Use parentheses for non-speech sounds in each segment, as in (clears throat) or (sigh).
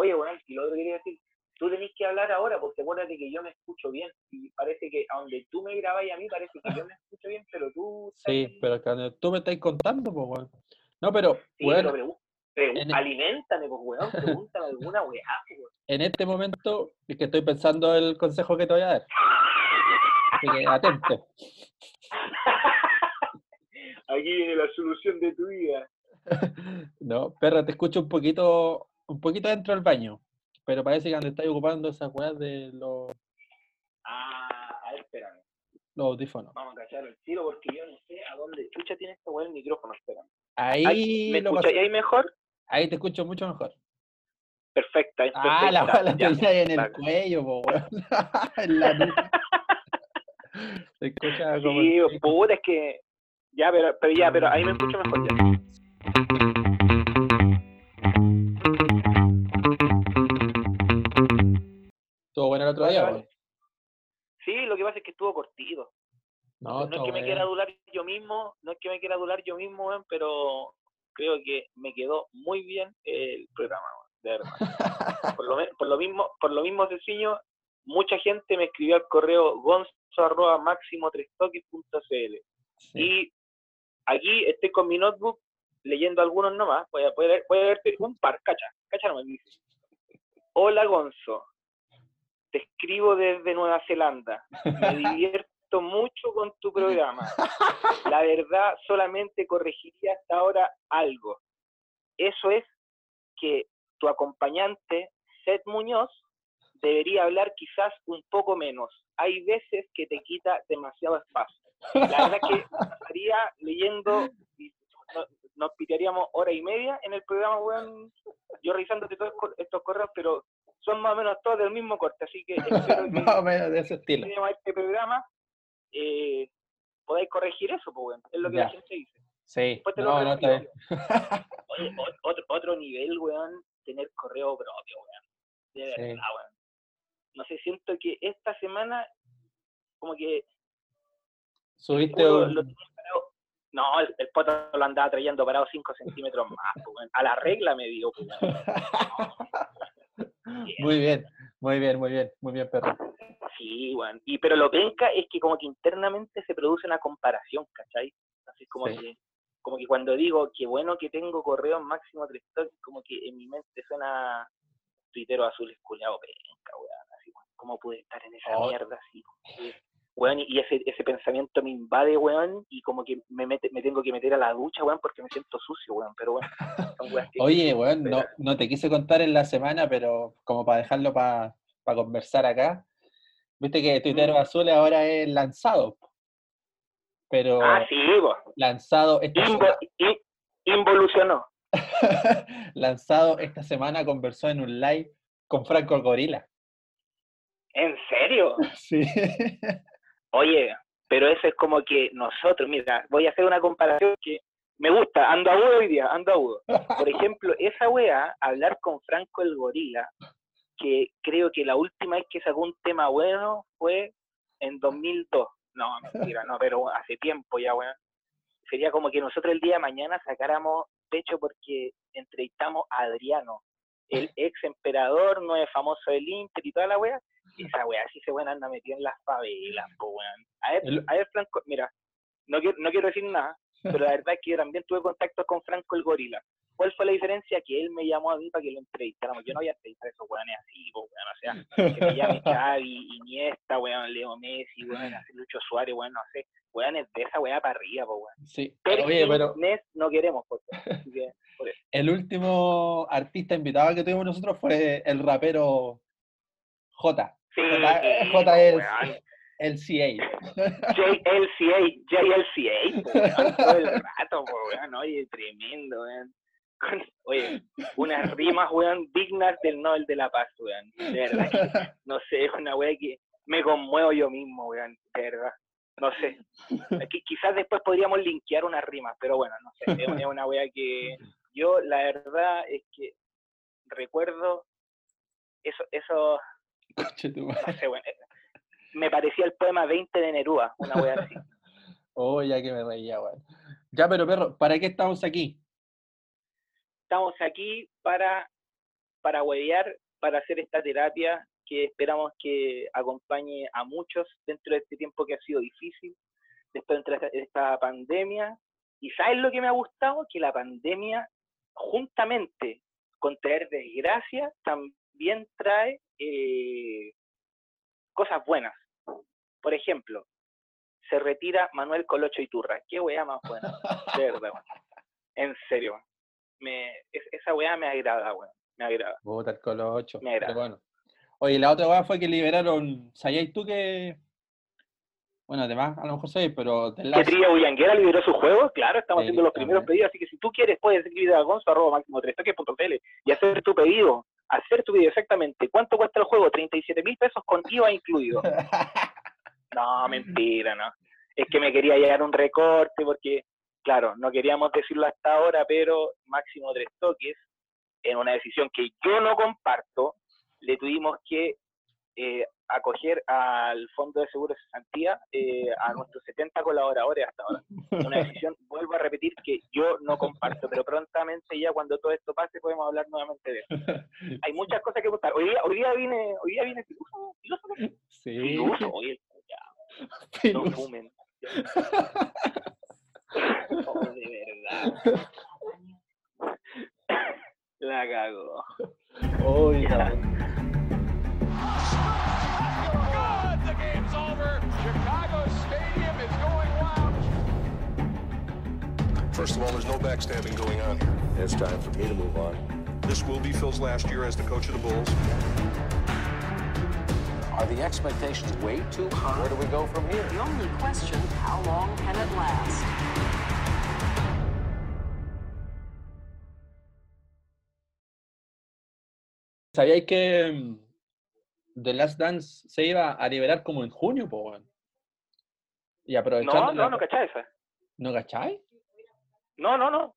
Oye, weón, y lo otro que quería decir, tú tenés que hablar ahora, porque acuérdate que yo me escucho bien. Y parece que a donde tú me grabas a mí, parece que yo me escucho bien, pero tú. Sí, pero cuando tú me estás contando, pues, weón. No, pero, Sí, bueno, pero pregun- en- aliméntame, pues, weón, pregúntame alguna weá, weón. en este momento es que estoy pensando el consejo que te voy a dar. Así que atento. (laughs) Aquí viene la solución de tu vida. (laughs) No, perra, te escucho un poquito, un poquito dentro del baño. Pero parece que cuando estás ocupando esas weas de los, Ah, a ver, espérame. los audífonos. Vamos a cachar el tiro porque yo no sé a dónde chucha tiene esta weá el micrófono, espérame. Ahí, Ahí, ¿Me ahí mejor? ahí te escucho mucho mejor. Perfecta. Ah, la perfecta, wea la (laughs) ya. tenía ahí en el cuello, po, weón. (laughs) en la nuca. Se escucha como. Sí, pico. puta, es que. Ya, pero, pero ya, pero ahí me escucho mejor ya. Estuvo bueno el otro día, vale. Sí, lo que pasa es que estuvo cortito. No, No es que me quiera adular yo mismo, no es que me quiera adular yo mismo, pero creo que me quedó muy bien el programa, de verdad. (laughs) Por lo, me- por lo mismo, por lo mismo sencillo, mucha gente me escribió al correo gonzo arroba máximo Sí. y aquí estoy con mi notebook leyendo algunos nomás, voy a, voy a, leer- voy a un par, cacha, cacha nomás, dice. Hola Gonzo, te escribo desde Nueva Zelanda, me (laughs) divierto mucho con tu programa. (laughs) La verdad, solamente corregiría hasta ahora algo. Eso es que tu acompañante, Seth Muñoz, debería hablar quizás un poco menos. Hay veces que te quita demasiado espacio. La verdad que estaría leyendo, y no- nos pitearíamos hora y media en el programa, weón, yo revisándote todos estos correos, pero son más o menos todos del mismo corte, así que (laughs) espero que Más o menos de ese estilo. este programa, eh, podáis corregir eso, pues, weón. Es lo que la Ya. gente dice. Sí, no, no está bien. Oye, otro, otro nivel, weón, tener correo propio, weón. De Sí. verdad, weón. No sé, siento que esta semana, como que Subiste un... lo. No, el, el poto lo andaba trayendo parado 5 centímetros más, pues, weón. A la regla me dio, pues, weón. (laughs) Muy bien, muy bien, muy bien, muy bien, perro. Sí, weón. Y, pero lo penca es que como que internamente se produce una comparación, ¿cachai? Así como Sí. que como que cuando digo qué bueno que tengo correo máximo tres toques, como que en mi mente suena tuitero azul esculeado penca, weón. Así, ¿cómo pude estar en esa Oh. mierda así? Weón, y ese, ese pensamiento me invade, weón, y como que me, mete, me tengo que meter a la ducha, weón, porque me siento sucio, weón. Pero bueno, (laughs) Oye, weón, no, no te quise contar en la semana, pero como para dejarlo para conversar acá, viste que Tuiteros Mm. Ahora es lanzado. Pero Ah, sí, lanzado esta Invo- semana, in- involucionó. (laughs) lanzado esta semana conversó en un live con Franco Gorila. ¿En serio? (laughs) Sí. Oye, pero eso es como que nosotros, mira, voy a hacer una comparación que me gusta, ando agudo hoy día, ando agudo. Por (laughs) ejemplo, esa wea, hablar con Franco el Gorila, que creo que la última vez que sacó un tema bueno fue en 2002. No, mentira, no, pero hace tiempo ya, weón. Sería como que nosotros el día de mañana sacáramos pecho porque entrevistamos a Adriano, el (laughs) ex emperador, no es famoso del Inter y toda la wea. Esa wea sí se buena anda metido en las favelas, po, weón. A ver, El- a ver, Franco, mira, no quiero, no quiero decir nada, (laughs) pero la verdad es que yo también tuve contacto con Franco el Gorila. ¿Cuál fue la diferencia? Que él me llamó a mí para que lo entrevistáramos. Yo no voy a entrevistar a esos weones así, po, weón. O sea, (laughs) que me llame Xavi, Iniesta, weón, Leo Messi, weón, así Lucho Suárez, weón, no sé. Weones de esa weá para arriba, po, weón. Sí. Pero Oye, pero Nes no queremos, por. (laughs) Así que, por eso. el último artista invitado que tuvimos nosotros fue el rapero J. Sí, J- sí, J po, es weón. LCA. JLCA, JLCA, todo el rato, weón, oye, tremendo, weón. Oye, unas rimas, weón, dignas del Nobel de la Paz, weón. De verdad que, no sé, es una weá que me conmuevo yo mismo, weón, de verdad. No sé. Aquí, quizás después podríamos linkear unas rimas, pero bueno, no sé. Es, una weá que yo, la verdad, es que recuerdo eso, eso, Me parecía el poema 20 de Neruda, una weá así. (laughs) Oh, ya que me reía, weón. Ya, pero perro, ¿para qué estamos aquí? estamos aquí para para huevear, para hacer esta terapia que esperamos que acompañe a muchos dentro de este tiempo que ha sido difícil, después de esta pandemia. Y ¿sabes lo que me ha gustado? Que la pandemia, juntamente con traer desgracia, también trae eh, cosas buenas. Por ejemplo, se retira Manuel Colocho Iturra. Qué weá más buena. (laughs) De verdad, En serio, me, esa weá me agrada, weón. Me agrada. Puta el Colocho. Me agrada. bueno. Oye, la otra weá fue que liberaron. ¿Sabías tú que.? Bueno, además, a lo mejor sabéis, pero. ¿Que Tría Bullanguera liberó su juego? Claro, estamos haciendo los primeros pedidos, así que si tú quieres, puedes escribir a gonzo arroba máximo 3 y hacer tu pedido. Hacer tu pedido exactamente. ¿Cuánto cuesta el juego? 37 mil pesos con IVA incluido. (laughs) No, mentira, no. Es que me quería llegar un recorte porque, claro, no queríamos decirlo hasta ahora, pero máximo tres toques, en una decisión que yo no comparto, le tuvimos que eh, acoger al Fondo de Seguros de Santía eh, a nuestros 70 colaboradores hasta ahora. Una (laughs) decisión, vuelvo a repetir, que yo no comparto, pero prontamente ya cuando todo esto pase podemos hablar nuevamente de eso. Hay muchas cosas que gustar. Hoy día, hoy día vine, hoy día vine Sí. Filoso, hoy no fumen. oh, de verdad. (laughs) La cago. Oh, yeah. First of all, there's no backstabbing going on here. It's time for me to move on. This will be Phil's last year as the coach of the Bulls. Are the expectations way too high? Where do we go from here? The only question, how long can it last? ¿Sabíais que mm, The Last Dance se iba a liberar como en junio, po, Y aprovechando. No, no, no cacháis esa. ¿No cacháis? No, no, no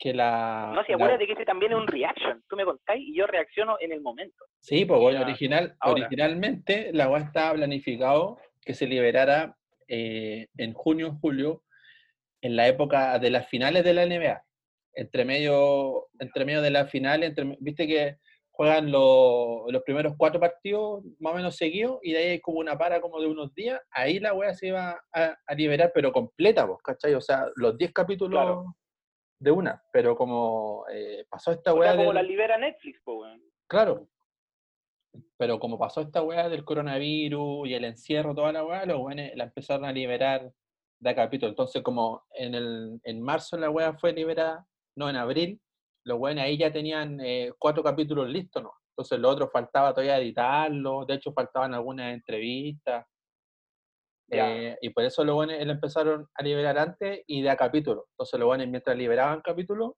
que la... No, si acuérdate que este también es un reaction. Tú me contáis y yo reacciono en el momento. Sí, pues bueno, original, originalmente la web estaba planificado que se liberara eh, en junio, julio, en la época de las finales de la NBA. Entre medio, entre medio de las finales, viste que juegan los primeros cuatro partidos más o menos seguidos y de ahí hay como una para como de unos días, ahí la web se iba a, liberar pero completa, vos, ¿cachai? O sea, los 10 capítulos de una, pero como eh, pasó esta weá. como la libera Netflix, po, weón. Claro. Pero como pasó esta weá del coronavirus y el encierro, toda la weá, los weones la empezaron a liberar de capítulo. Entonces, como en, el, en marzo la weá fue liberada, no en abril, los weones ahí ya tenían eh, cuatro capítulos listos, ¿no? Entonces, lo otro faltaba todavía editarlo, de hecho, faltaban algunas entrevistas. Eh, y por eso los buenos lo empezaron a liberar antes y de a capítulo. Entonces los buenos mientras liberaban capítulos,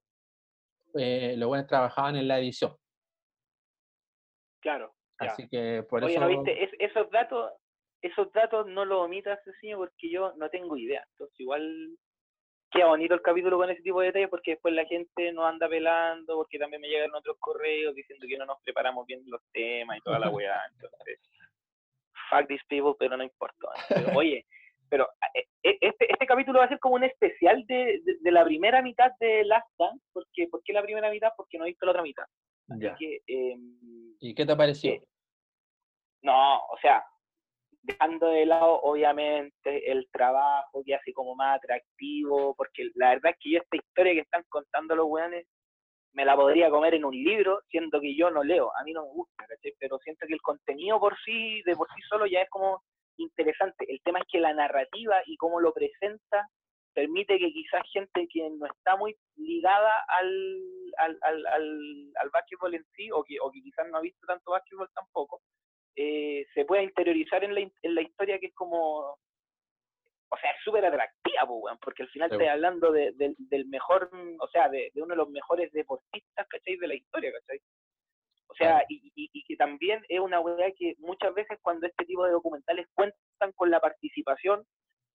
eh, los buenos trabajaban en la edición. Claro. Así que por Oye, eso... ¿no viste? esos datos esos datos no los omitas, señor, porque yo no tengo idea. Entonces igual queda bonito el capítulo con ese tipo de detalles porque después la gente no anda pelando, porque también me llegan otros correos diciendo que no nos preparamos bien los temas y toda la (laughs) weá. Entonces, fuck these people, pero no importa. (laughs) oye, pero eh, eh, este, este capítulo va a ser como un especial de, de, la primera mitad de Last Dance. Porque, ¿Por qué la primera mitad? Porque no he visto la otra mitad. Ya. Em, ¿Y qué te pareció? Eh, no, o sea, dejando de lado obviamente el trabajo que hace como más atractivo, porque la verdad es que yo esta historia que están contando los weones me la podría comer en un libro, siendo que yo no leo, a mí no me gusta, pero siento que el contenido por sí, de por sí solo ya es como interesante. El tema es que la narrativa y cómo lo presenta permite que quizás gente que no está muy ligada al, al, al, al, básquetbol en sí, o que, o que quizás no ha visto tanto básquetbol tampoco, eh, se pueda interiorizar en la, en la historia que es como o sea, es súper atractiva, porque al final estoy hablando de, del mejor, o sea, de, uno de los mejores deportistas, ¿cachai? De la historia, ¿cachai? O sea, y, y, que también es una weá que muchas veces cuando este tipo de documentales cuentan con la participación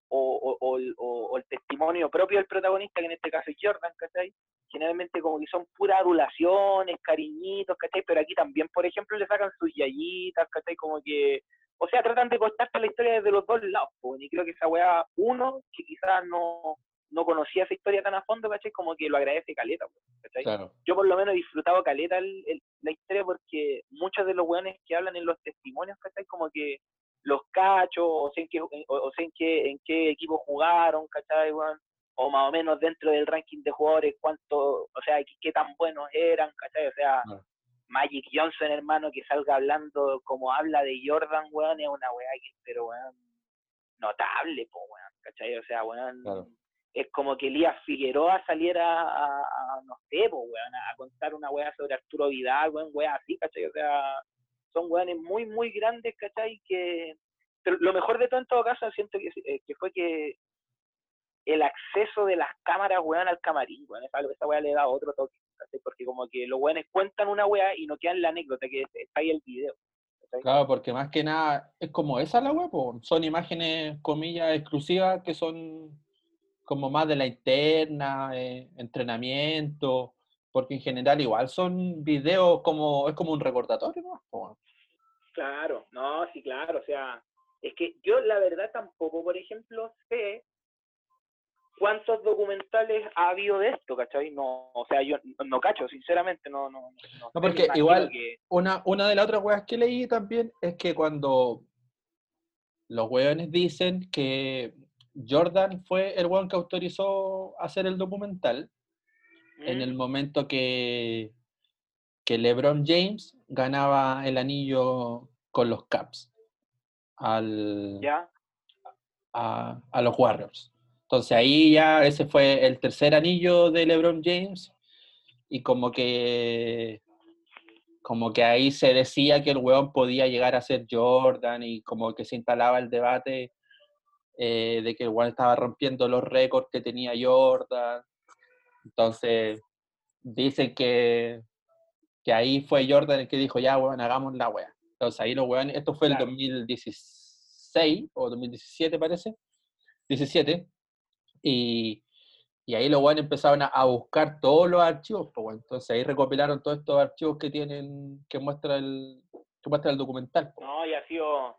o, o, o, el testimonio propio del protagonista, que en este caso es Jordan, ¿cachai? Generalmente como que son puras adulaciones, cariñitos, ¿cachai? Pero aquí también, por ejemplo, le sacan sus yayitas, ¿cachai? Como que o sea, tratan de contarte la historia desde los dos lados, y creo que esa weá, uno, que quizás no, no conocía esa historia tan a fondo, ¿cachai? Como que lo agradece caleta, ¿cachai? Claro. Yo por lo menos he disfrutado caleta el- el- la historia porque muchos de los weones que hablan en los testimonios, ¿cachai? Como que los cachos, o sé en qué, o, o sé en qué, en qué equipo jugaron, ¿cachai, weón? O más o menos dentro del ranking de jugadores, cuánto, o sea, qué, qué tan buenos eran, ¿cachai? O sea. Magic Johnson, hermano, que salga hablando como habla de Jordan, weón, es una weá que, pero weón, notable, po, weón, ¿cachai? O sea, weón, Claro. es como que Elías Figueroa saliera a, a, no sé, po, weón, a contar una weá sobre Arturo Vidal, weón, weá así, ¿cachai? O sea, son weones muy, muy grandes, ¿cachai? Que, pero lo mejor de todo en todo caso, siento que, eh, que fue que el acceso de las cámaras, weón, al camarín, weón, esa, esa weá le da otro toque. Porque como que los weones cuentan una weá y no quedan la anécdota, que está ahí el video. Claro, porque más que nada es como esa la web, son imágenes, comillas, exclusivas que son como más de la interna, eh, entrenamiento, porque en general igual son videos como, es como un recordatorio, ¿no? Claro, no, sí, claro, o sea, es que yo la verdad tampoco, por ejemplo, sé cuántos documentales ha habido de esto, ¿cachai? No, o sea, yo no, no cacho, sinceramente, no, no, no, me porque igual- que- Una, una de las otras weas que leí también es que cuando los weones dicen que Jordan fue el weón que autorizó hacer el documental, en el momento que, que LeBron James ganaba el anillo con los Caps al, ¿Ya? a, a los Warriors. Entonces ahí ya ese fue el tercer anillo de LeBron James y como que como que ahí se decía que el weón podía llegar a ser Jordan y como que se instalaba el debate eh, de que el weón estaba rompiendo los récords que tenía Jordan. Entonces dicen que, que ahí fue Jordan el que dijo, ya, weón, hagamos la wea. Entonces ahí los weones, esto fue Claro. el 2016 o 2017 parece, 17, y, y ahí los weones empezaron a, a buscar todos los archivos, pues, entonces ahí recopilaron todos estos archivos que tienen, que muestra el, que muestra el documental. pues. No, y ha sido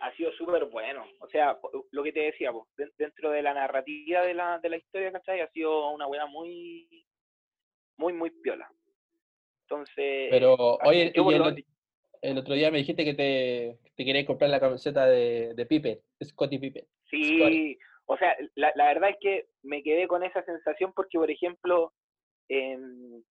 ha sido súper bueno. O sea, lo que te decía, po, den- dentro de la narrativa de la, de la historia, ¿cachai? Ha sido una weá muy, muy, muy piola. Entonces, Pero, oye, yo el, lo- el otro día me dijiste que te, que te querías comprar la camiseta de, de Pippen, Scottie Pippen. Sí, o sea, la, la verdad es que me quedé con esa sensación porque, por ejemplo, em,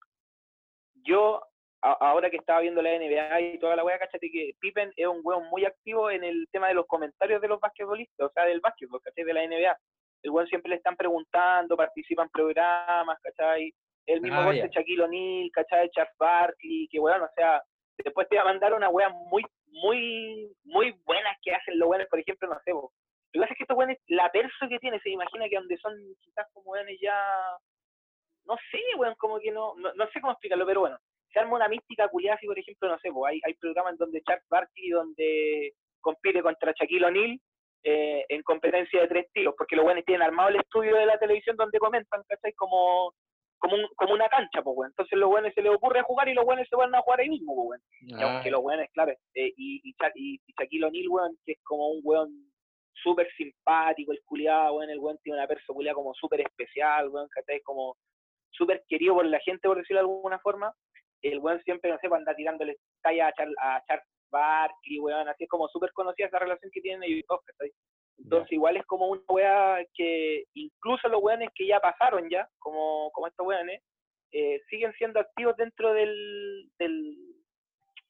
yo, a- ahora que estaba viendo la NBA y toda la weá, cachate que Pippen es un weón muy activo en el tema de los comentarios de los basquetbolistas, o sea, del básquetbol, ¿cachai? De la NBA. El weón siempre le están preguntando, participa en programas, ¿cachai? El mismo Ah, weón ya. de Shaquille O'Neal, ¿cachai? Charles Barkley, que weón, o sea, después te va a mandar una weá muy, muy, muy buenas que hacen los weones, por ejemplo, no sé, vos, lo que pasa es que estos weones, la perso que tiene, se imagina que donde son quizás como weones ya, no sé, weón, como que no, no, no sé cómo explicarlo, pero bueno, se arma una mística culiada, si por ejemplo, no sé, pues hay, hay programas donde Charles Barkley, donde compite contra Shaquille O'Neal eh, en competencia de tres tiros, porque los weones tienen armado el estudio de la televisión donde comentan, ¿cachai? Como, como, un, como una cancha, pues, weón. Entonces los weones se les ocurre jugar y los weones se van a jugar ahí mismo, pues. Y Ah, aunque los weones, claro, eh, y, y, y, y Shaquille O'Neal, weón, que es como un weón súper simpático, el culiado, weón, el weón tiene una persona culiada como súper especial, weón, ¿cachai? Como súper querido por la gente, por decirlo de alguna forma. El weón siempre, no sé, pues, anda tirándole talla a, Char, a Charles Barkley, weón, así es como súper conocida esa relación que tienen ellos dos. Entonces igual es como una weá que incluso los weones que ya pasaron ya, como, como estos weones, eh, siguen siendo activos dentro del, del,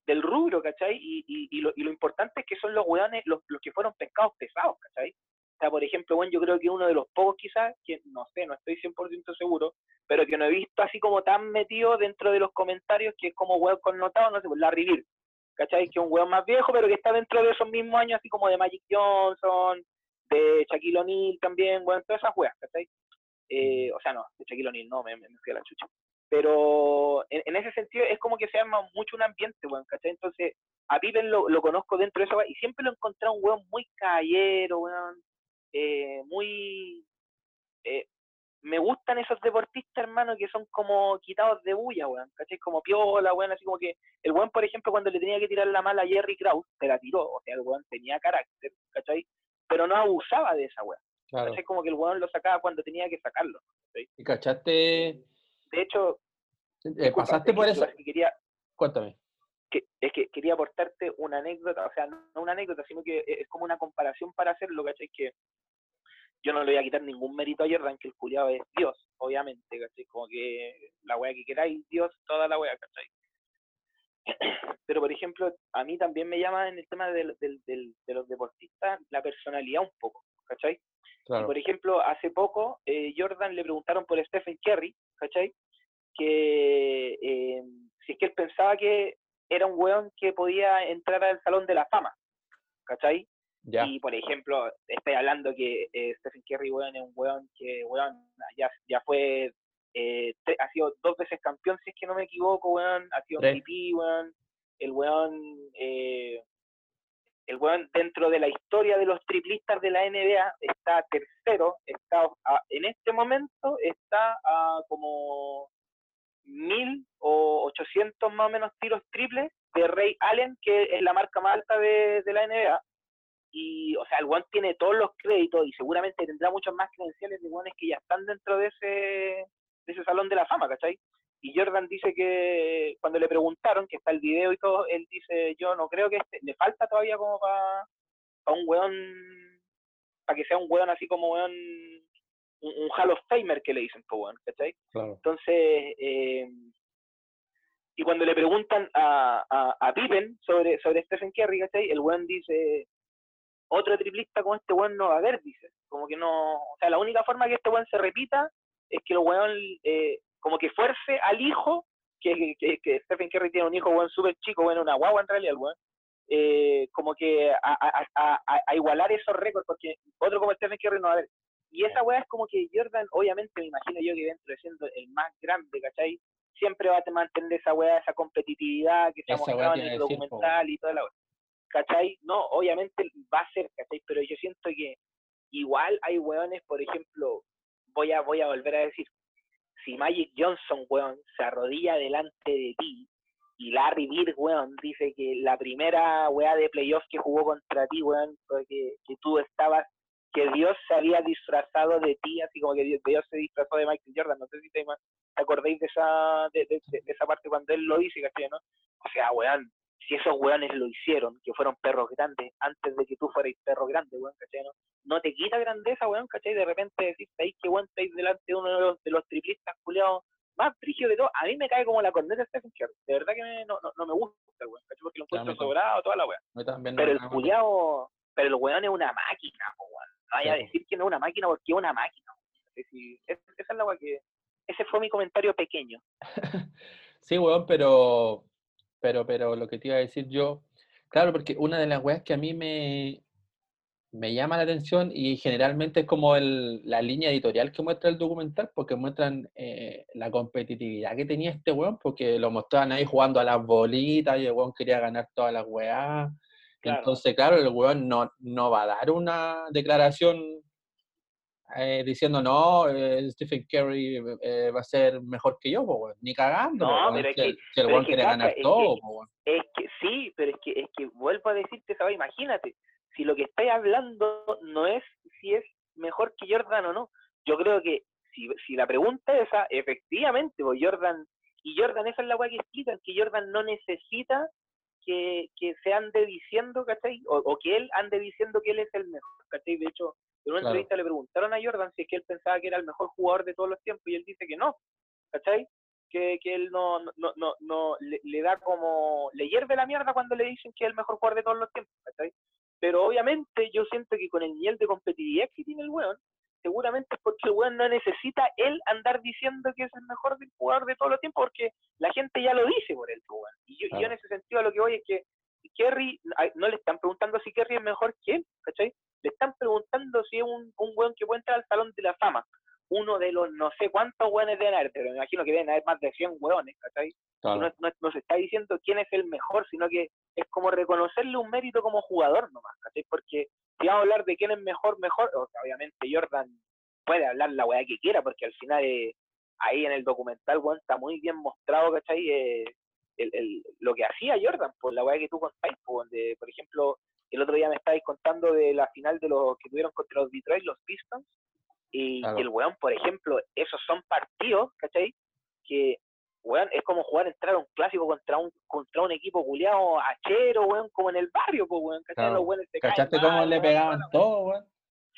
del rubro, ¿cachai? Y, y, y, lo, y lo importante es que son los weones los, los que fueron pescados pesados, ¿cachai? O por ejemplo, bueno, yo creo que uno de los pocos quizás, que no sé, no estoy 100% seguro, pero que no he visto así como tan metido dentro de los comentarios que es como weón connotado, no sé, pues Larry Bird, ¿cachai? Que es un weón más viejo, pero que está dentro de esos mismos años, así como de Magic Johnson, de Shaquille O'Neal también, bueno, todas esas weas, ¿cachai? Eh, o sea, no, de Shaquille O'Neal no, me, me, fui a la chucha. Pero en, en ese sentido es como que se arma mucho un ambiente, weón, ¿cachai? Entonces, a Pippen lo, lo conozco dentro de esa wea y siempre lo he encontrado un weón muy caballero, weón, eh, muy... Eh, me gustan esos deportistas, hermano, que son como quitados de bulla, weón, ¿cachai? Como piola, weón, así como que el weón, por ejemplo, cuando le tenía que tirar la mala a Jerry Krause, se la tiró, o sea, el weón tenía carácter, ¿cachai? Pero no abusaba de esa weón. Claro. ¿cachai? Como que el weón lo sacaba cuando tenía que sacarlo. ¿Y cachaste? De hecho, eh, disculpa, ¿Pasaste por eso? quería, Cuéntame. Que, es que quería aportarte una anécdota, o sea, no una anécdota, sino que es es como una comparación para hacerlo, ¿cachai? Que yo no le voy a quitar ningún mérito a Jordan, que el culiado es Dios, obviamente, ¿cachai? Como que la wea que queráis, Dios, toda la wea, ¿cachai? (clears throat) Pero, por ejemplo, a mí también me llama en el tema del, del- del- de los deportistas la personalidad un poco, ¿cachai? Y, Claro. por ejemplo, hace poco eh, Jordan le preguntaron por Stephen Curry, ¿cachai? Que eh, si es que él pensaba que era un weón que podía entrar al Salón de la Fama, ¿cachai? Ya. Y, por ejemplo, estoy hablando que eh, Stephen Curry, weón, es un weón que, weón, ya, ya fue, eh, ha sido dos veces campeón, si es que no me equivoco, weón, ha sido. MVP, weón, el weón, eh, el weón dentro de la historia de los triplistas de la NBA está tercero, está a- en este momento está a como mil o ochocientos más o menos tiros triples de Ray Allen, que es la marca más alta de, de la NBA. Y, o sea, el weón tiene todos los créditos y seguramente tendrá muchas más credenciales de weones que ya están dentro de ese, de ese salón de la fama, ¿cachai? Y Jordan dice que cuando le preguntaron, que está el video y todo, él dice, yo no creo que este, le falta todavía como para un weón, para que sea un weón así como weón, un, un Hall of Famer que le dicen, ¿cachai? Claro. Entonces, eh, y cuando le preguntan a, a, a Pippen sobre, sobre Stephen Curry, ¿cachai? El weón dice, otro triplista como este weón no va a haber, dice. Como que no, o sea, la única forma que este weón se repita es que el weón eh, como que fuerce al hijo, que, que, que Stephen Curry tiene un hijo weón súper chico, bueno, una guagua en realidad el weón, eh, como que a, a- a igualar esos récords, porque otro como Stephen Curry no va a haber. Y esa weá es como que Jordan, obviamente me imagino yo que dentro de siendo el más grande, ¿cachai? Siempre va a mantener esa weá, esa competitividad que se ha mostrado en el decir, documental y toda la weá. ¿Cachai? No, obviamente va a ser, ¿cachai? Pero yo siento que igual hay weones, por ejemplo, voy a, voy a volver a decir, si Magic Johnson, weón, se arrodilla delante de ti y Larry Bird, weón, dice que la primera weá de playoff que jugó contra ti, weón, fue que, que tú estabas, que Dios se había disfrazado de ti, así como que Dios, Dios se disfrazó de Michael Jordan, no sé si te, te acordáis de esa, de, de- esa parte cuando él lo dice, ¿cachai, no? O sea, weón, si esos weones lo hicieron, que fueron perros grandes, antes de que tú fueras perro grande, weón, ¿cachai, no? No te quita grandeza, weón, ¿cachai? De repente decís, ¿sabéis que weón estáis delante de uno de los, de los triplistas culiados más frigio de todo? A mí me cae como la corneta de Stephen Curry. De verdad que me- no, no, no me gusta, weón, ¿cachai? Porque lo encuentro sobrado, toda la weón. Pero el culiao, pero el weón es una máquina, po, weón. No vaya a decir que no es una máquina porque es una máquina. weón. Es decir, es- esa es la weá que. Ese fue mi comentario pequeño. (laughs) Sí, weón, pero, pero, pero lo que te iba a decir yo, claro, porque una de las weas que a mí me, me llama la atención y generalmente es como el, la línea editorial que muestra el documental, porque muestran eh, la competitividad que tenía este weón, porque lo mostraban ahí jugando a las bolitas y el weón quería ganar todas las weas. Claro. Entonces, claro, el weón no, no va a dar una declaración eh, diciendo, no, eh, Stephen Curry eh, va a ser mejor que yo, po, weón", ni cagando. po, No, pero es que- el, si el pero weón quiere ganar es que- todo, po. Es que sí, pero es que, es que vuelvo a decirte, ¿sabes? Imagínate, si lo que estáis hablando no es si es mejor que Jordan o no. Yo creo que si, si la pregunta es esa, efectivamente, pues Jordan, y Jordan, esa es la weá que explican, que Jordan no necesita que, que se ande diciendo, ¿cachai? O, o que él ande diciendo que él es el mejor, ¿cachai? De hecho, en una Claro. entrevista le preguntaron a Jordan si es que él pensaba que era el mejor jugador de todos los tiempos y él dice que no, ¿cachai? Que, que él no, no, no, no, no le, le da como, le hierve la mierda cuando le dicen que es el mejor jugador de todos los tiempos, ¿cachai? Pero obviamente yo siento que con el nivel de competitividad que tiene el weón, seguramente es porque el weón no necesita él andar diciendo que es el mejor jugador de todos los tiempos, porque la gente ya lo dice por él, pues, weón. Y yo, yo en ese sentido a lo que voy es que Kerry, no le están preguntando si Kerry es mejor que él, ¿cachai? Le están preguntando si es un, un weón que puede entrar al Salón de la Fama. Uno de los no sé cuántos weones deben haber, pero me imagino que deben haber más de 100 weones, ¿cachai? Claro. no, no- no se está diciendo quién es el mejor, sino que es como reconocerle un mérito como jugador nomás, ¿cachai? Porque si vamos a hablar de quién es mejor, mejor, o sea, obviamente Jordan puede hablar la weá que quiera, porque al final eh, ahí en el documental, weón, está muy bien mostrado, ¿cachai? Eh, el, el- lo que hacía Jordan, por la weá que tú contáis, por, donde, por ejemplo, el otro día me estabais contando de la final de los que tuvieron contra los Detroit, los Pistons, y, Claro. y el weón, por ejemplo, esos son partidos, ¿cachai? Que, weón, es como jugar, entrar a un clásico contra un contra un equipo culiado achero, weón, como en el barrio, pues, weón, ¿cachai? Claro. Los weones se ¿Cachaste cómo le pegaban todo, weón?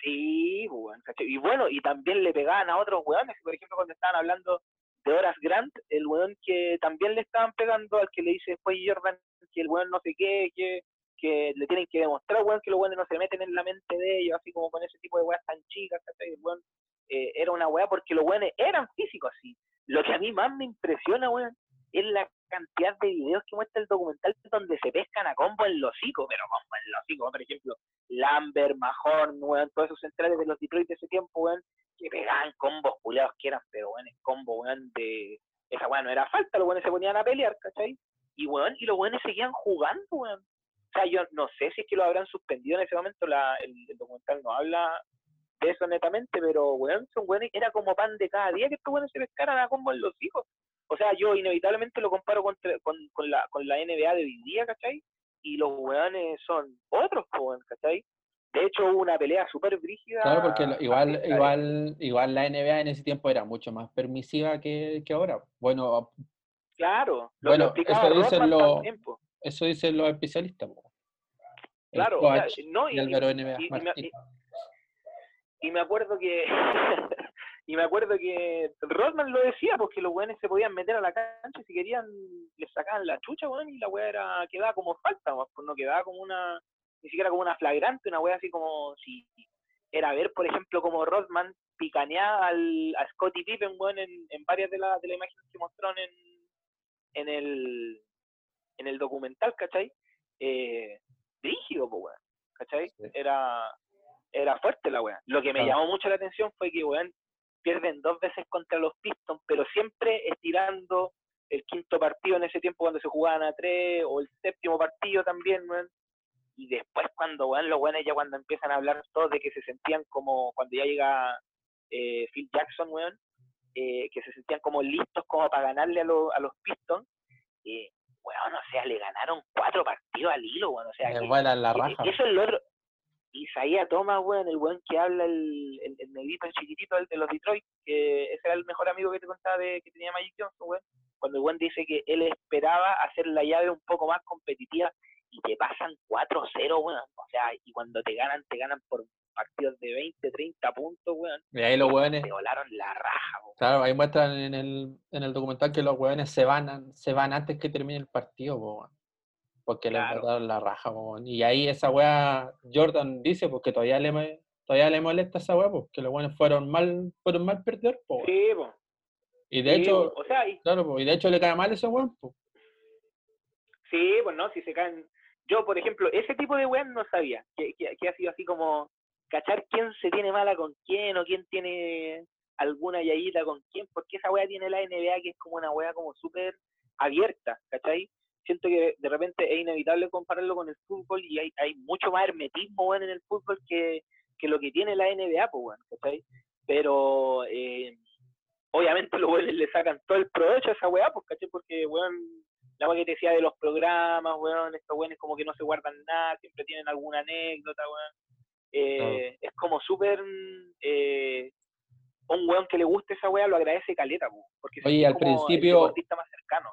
Sí, weón, ¿cachai? Y bueno, y también le pegaban a otros weones, por ejemplo, cuando estaban hablando de Horas Grant, el weón que también le estaban pegando al que le dice después Jordan que el weón no sé qué, que, que le tienen que demostrar, weón, que los weones no se meten en la mente de ellos, así como con ese tipo de weas tan chicas, ¿cachai? El eh, era una wea porque los weones eran físicos así. Lo que a mí más me impresiona, weón, es la cantidad de videos que muestra el documental donde se pescan a combo en los hocico, pero combo en los hocico, por ejemplo, Lambert, Mahorn, weón, todos esos centrales de los Detroit de ese tiempo, weón, que pegaban combos culiados que eran, pero weón, es combo, weón, de... Esa weón no era falta, los weones se ponían a pelear, ¿cachai? Y weón, y los weones seguían jugando, weón. O sea, yo no sé si es que lo habrán suspendido en ese momento, la, el, el documental no habla de eso netamente, pero weón, son weones, era como pan de cada día que estos weones se pescaran a combo en los hijos. O sea, yo inevitablemente lo comparo con, con, con la, con la NBA de hoy día, ¿cachai? Y los weones son otros, weón, ¿cachai? De hecho, hubo una pelea súper brígida. Claro, porque lo- igual, igual, igual la NBA en ese tiempo era mucho más permisiva que, que ahora. Bueno, Claro, lo, Bueno, lo eso dicen. Eso dicen los especialistas. Claro, o sea, no, y me- y- acuerdo que (laughs) y me acuerdo que Rodman lo decía porque los weones se podían meter a la cancha y si querían les sacaban la chucha weón y la weá era quedaba como falta weón, pues no quedaba como una ni siquiera como una flagrante una weá así como si era ver por ejemplo como Rodman picaneaba al, a Scottie Pippen weón en, en varias de, las de las imágenes que mostraron en, en el en el documental ¿cachai? Eh, rígido pues weón ¿cachai? Sí. era era fuerte la weá. Lo que me Claro. llamó mucho la atención fue que, weón, pierden dos veces contra los Pistons, pero siempre estirando el quinto partido en ese tiempo cuando se jugaban a tres, o el séptimo partido también, weón. Y después cuando, weón, los weones ya cuando empiezan a hablar todos de que se sentían como, cuando ya llega eh, Phil Jackson, weón, eh, que se sentían como listos como para ganarle a, los a los Pistons, eh, weón, o sea, le ganaron cuatro partidos al hilo, weón, o sea, que- vuelan la que- raja. que eso es lo otro. Isaías Thomas, weón, el weón que habla, el, el, el negrito, el chiquitito, el de los Detroit, que ese era el mejor amigo que te contaba de, que tenía Magic Johnson, weón. Cuando el weón dice que él esperaba hacer la llave un poco más competitiva y te pasan 4-0, weón. O sea, y cuando te ganan, te ganan por partidos de 20, 30 puntos, weón. Y ahí los hueones, Te volaron la raja, weón. claro, ahí muestran en el, en el documental que los hueones se van, an- se van antes que termine el partido, weón. porque les Claro. botaron la raja. weón. Y ahí esa weá, Jordan dice, porque todavía le, todavía le molesta esa weá, porque los hueones fueron mal, fueron mal perder. weón. Sí, po. Y de Sí, hecho, o sea, y, claro, po, y de hecho le cae mal ese weón. po. Sí, pues no, si se caen. Yo, por ejemplo, ese tipo de weón no sabía, que, que, que ha sido así como cachar quién se tiene mala con quién o quién tiene alguna yayita con quién, porque esa weá tiene la NBA que es como una weá como súper abierta, ¿cachai? Siento que de repente es inevitable compararlo con el fútbol y hay, hay mucho más hermetismo, en el fútbol que, que lo que tiene la NBA, pues, weón, ¿cachai? Pero eh, obviamente los weones le sacan todo el provecho a esa weá, pues, ¿cachai? Porque, weón, la weá que te decía de los programas, weón, estos weones como que no se guardan nada, siempre tienen alguna anécdota, weón. Eh, Es como súper... Eh, un weón que le guste esa weá lo agradece caleta, po, porque Oye, al como el principio- más cercano.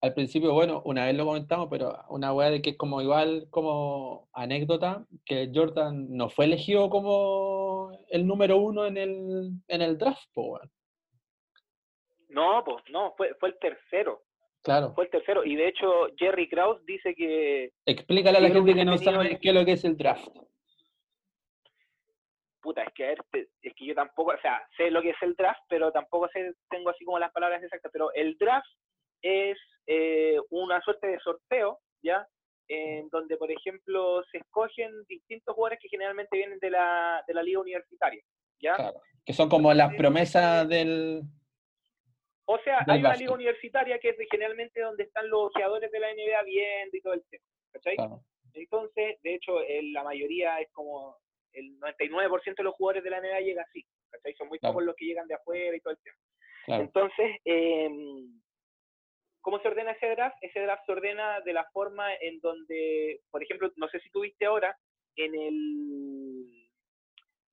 Al principio, bueno, una vez lo comentamos, pero una weá de que es como igual como anécdota, que Jordan no fue elegido como el número uno en el, en el draft, po, weón. No, pues no, fue, fue el tercero, Claro. fue el tercero. Y de hecho Jerry Krause dice que, Explícale a la gente que que no sabe qué es lo que es el draft. Puta, es que a ver, te- es que yo tampoco, o sea, sé lo que es el draft, pero tampoco sé, tengo así como las palabras exactas, pero el draft es eh, una suerte de sorteo, ¿ya? En donde, por ejemplo, se escogen distintos jugadores que generalmente vienen de la, de la liga universitaria, ¿ya? Claro. Que son como las promesas del. O sea, Del hay una básquet. liga universitaria que es generalmente donde están los jugadores de la NBA viendo y todo el tema, ¿cachai? Claro. Entonces, de hecho, el- la mayoría es como el 99% de los jugadores de la NBA llega así, ¿cachai? Son muy Claro. pocos los que llegan de afuera y todo el claro. Entonces, em, ¿Cómo se ordena ese draft? Ese draft se ordena de la forma en donde, por ejemplo, no sé si tuviste ahora, en el,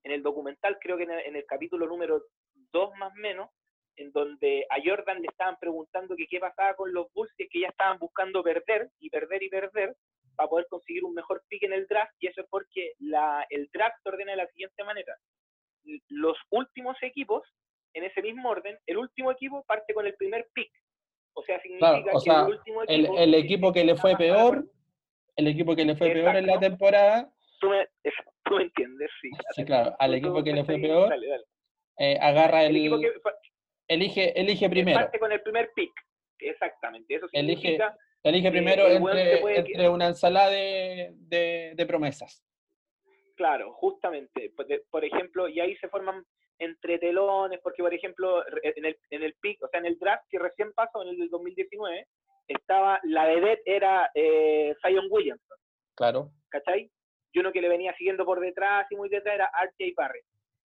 en el documental, creo que en el, en el capítulo número 2 más o menos, en donde a Jordan le estaban preguntando que qué pasaba con los Bulls, que ya estaban buscando perder y perder y perder para poder conseguir un mejor pick en el draft, y eso es porque la, el draft se ordena de la siguiente manera. Los últimos equipos, en ese mismo orden, el último equipo parte con el primer pick. O sea, significa Claro, o que sea, el último equipo... el equipo que le fue peor, el equipo que le fue peor en la temporada, Tú me, (laughs) tú me entiendes, sí. sí, claro, al equipo que le fue peor, dale, dale. eh, agarra El equipo que elige, elige primero, parte con el primer pick. Exactamente. Eso significa elige que primero entre, puede entre una ensalada de, de, de promesas. Claro, justamente. Por de- Por ejemplo, y ahí se forman entre telones, porque por ejemplo, re- en el, en el pick, o sea, en el draft que recién pasó, en el del 2019, estaba, la vedette era eh, Zion Williamson, Claro, ¿cachai? Y uno que le venía siguiendo por detrás y muy detrás era RJ Barrett.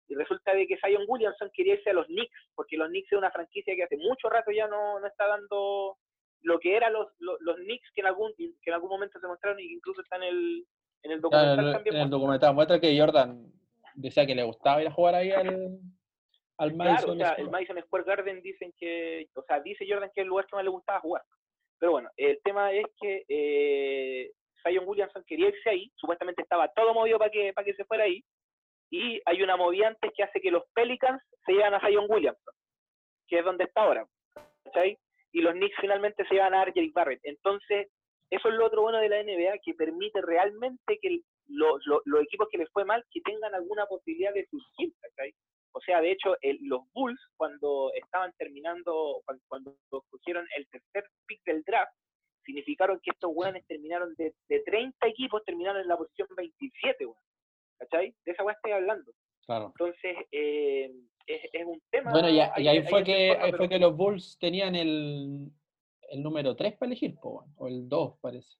Y resulta de que Zion Williamson quería irse a los Knicks, porque los Knicks es una franquicia que hace mucho rato ya no, no está dando lo que eran los, los, los Knicks que en algún que en algún momento se mostraron y que incluso está en el, en el Claro, documental en, el- también. en el muestra. documental muestra que Jordan decía que le gustaba ir a jugar ahí al, al Claro, o Madison sea, Square. el Madison Square Garden dicen que, o sea, dice Jordan que es el lugar que más le gustaba jugar. Pero bueno, el tema es que eh, Zion Williamson quería irse ahí, supuestamente estaba todo movido para que, para que se fuera ahí, y hay una movida antes que hace que los Pelicans se llevan a Zion Williamson, que es donde está ahora, ¿cachai? Y los Knicks finalmente se llevan a RJ Barrett. Entonces, eso es lo otro bueno de la NBA, que permite realmente que los equipos que les fue mal, que tengan alguna posibilidad de surgir. O sea, de hecho, el- los Bulls, cuando estaban terminando, cuando, cuando cogieron el tercer pick del draft, significaron que estos weones terminaron de, de 30 equipos, terminaron en la posición 27, weón. ¿Cachai? De esa weá estoy hablando. Claro. Entonces, eh, es, es un tema. Bueno, y, ahí fue que forma, ahí pero- fue que los Bulls tenían el, el número 3 para elegir, po, o el 2 parece.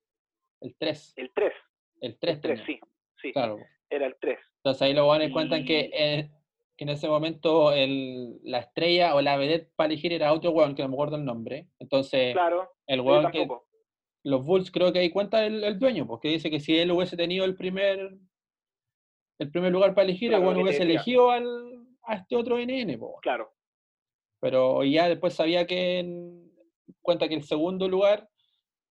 El 3. El 3, El 3 el 3, sí, sí, Claro. era el 3. Entonces ahí los guanes cuentan que, eh, que en ese momento el, la estrella o la vedette para elegir era otro weón, que no me acuerdo el nombre. Entonces, Claro, el weón que tampoco. los Bulls creo que ahí cuenta el, el dueño, porque dice que si él hubiese tenido el primer el primer lugar para elegir, Claro, te hubiese elegido al, a este otro NN, po. Claro, pero ya después sabía que en- cuenta que el segundo lugar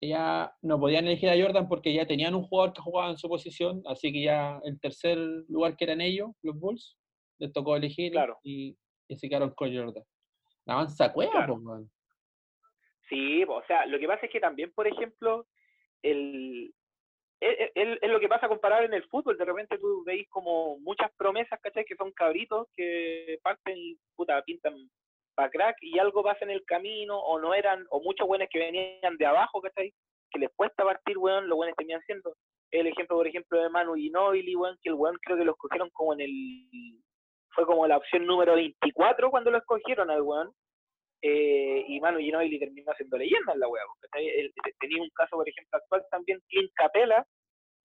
ya no podían elegir a Jordan porque ya tenían un jugador que jugaba en su posición, así que ya el tercer lugar que eran ellos, los Bulls, les tocó elegir Claro. y, y se quedaron con Jordan. La avanza cueva, Claro. Sí, o sea, lo que pasa es que también, por ejemplo, el, es, es- lo que pasa comparar en el fútbol. De repente tú veis como muchas promesas, ¿cachai? Que son cabritos que parten y puta, pintan para crack y algo pasa en el camino, o no eran, o muchos buenos que venían de abajo, ¿cachai? Que les cuesta partir, weón, los buenos terminan siendo. El ejemplo, por ejemplo, de Manu Ginobili, weón, que el weón creo que lo escogieron como en el. Fue como la opción número 24 cuando lo escogieron al weón eh, y Manu Ginobili terminó siendo leyenda en la. El- el- Tenía un caso, por ejemplo, actual también, Clint Capela,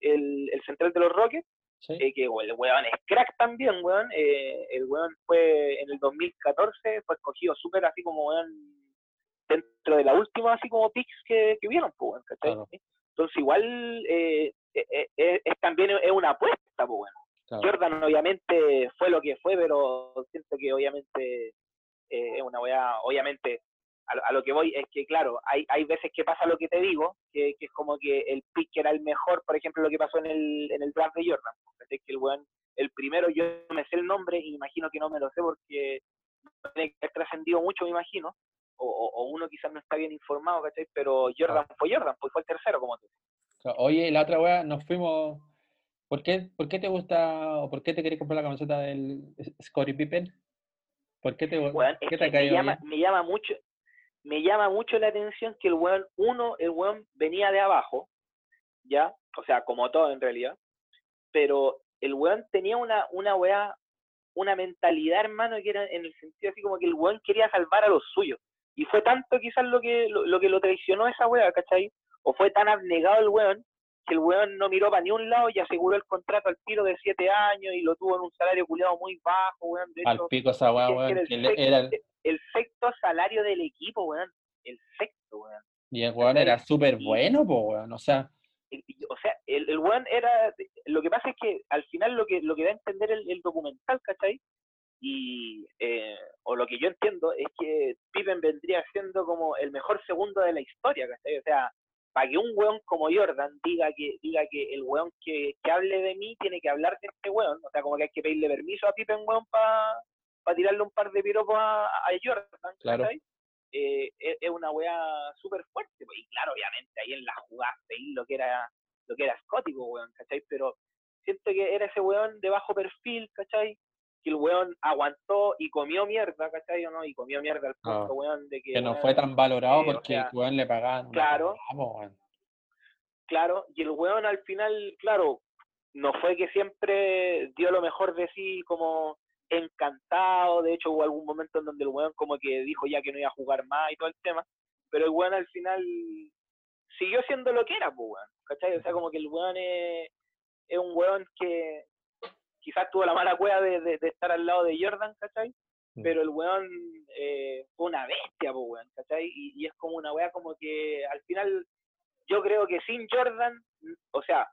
el, el central de los Rockets, ¿sí? eh, que el weón es crack también, weón. eh, el weón fue en el 2014, fue escogido súper así como weón dentro de la última así como picks que, que hubieron, pues, weón, ¿cachai? Claro. Entonces igual eh, eh, eh, eh, es también es una apuesta, pues, weón. Claro. Jordan obviamente fue lo que fue, pero siento que obviamente eh, es una weá, obviamente a, lo- a lo que voy es que claro, hay, hay veces que pasa lo que te digo, que, que es como que el pick era el mejor, por ejemplo lo que pasó en el, en el draft de Jordan, ¿cachai? que el weón, el primero yo me sé el nombre y imagino que no me lo sé porque tiene que haber trascendido mucho, me imagino, o, o- o uno quizás no está bien informado, ¿cachai? pero Jordan fue Jordan, pues fue el tercero como tú. Oye, la otra weá, nos fuimos. ¿Por qué, ¿Por qué te gusta o por qué te querés comprar la camiseta del Scottie Pippen? ¿Por qué te, Weón, qué te llama, me llama mucho, me llama mucho la atención que el weón, uno, el weón venía de abajo, ya, o sea, como todo en realidad, pero el weón tenía una, una weá, una mentalidad, hermano, que era en el sentido así como que el weón quería salvar a los suyos. Y fue tanto quizás lo que lo, lo que lo traicionó esa weá, ¿cachai? O fue tan abnegado el weón que el weón no miró para ni un lado y aseguró el contrato al tiro de siete años y lo tuvo en un salario culiado muy bajo, weón. De Al hecho, pico esa weón, era el que sexto- era el- el sexto salario del equipo, weón. El sexto, weón. Y el weón era súper bueno, po, weón. O sea, o sea, el, el weón era, lo que pasa es que al final lo que, lo que da a entender el, el documental, ¿cachai? Y, eh, o lo que yo entiendo es que Pippen vendría siendo como el mejor segundo de la historia, ¿cachai? O sea, para que un weón como Jordan diga que diga que el weón que, que hable de mí tiene que hablar de este weón, o sea, como que hay que pedirle permiso a Pippen, weón, para tirarle un par de piropos a, a Jordan, Claro. ¿cachai? Eh, es, es una weá súper fuerte, pues, y claro, obviamente ahí en la jugada ahí lo que era lo que era pues, weón, ¿cachai? Pero siento que era ese weón de bajo perfil, ¿cachai? Que el weón aguantó y comió mierda, ¿cachai? ¿O no? Y comió mierda al punto, Ah, weón, de que... que no weón, fue tan valorado eh, o porque sea, el weón le pagaban. claro. Claro, y el weón al final, claro, no fue que siempre dio lo mejor de sí como encantado, de hecho hubo algún momento en donde el weón como que dijo ya que no iba a jugar más y todo el tema, pero el weón al final siguió siendo lo que era, pues weón, ¿cachai? O sea, como que el weón es, es un weón que quizás tuvo la mala cueva de, de- de estar al lado de Jordan, ¿cachai? Mm. Pero el weón eh, fue una bestia, pues weón, ¿cachai? Y, y es como una wea como que al final yo creo que sin Jordan, o sea,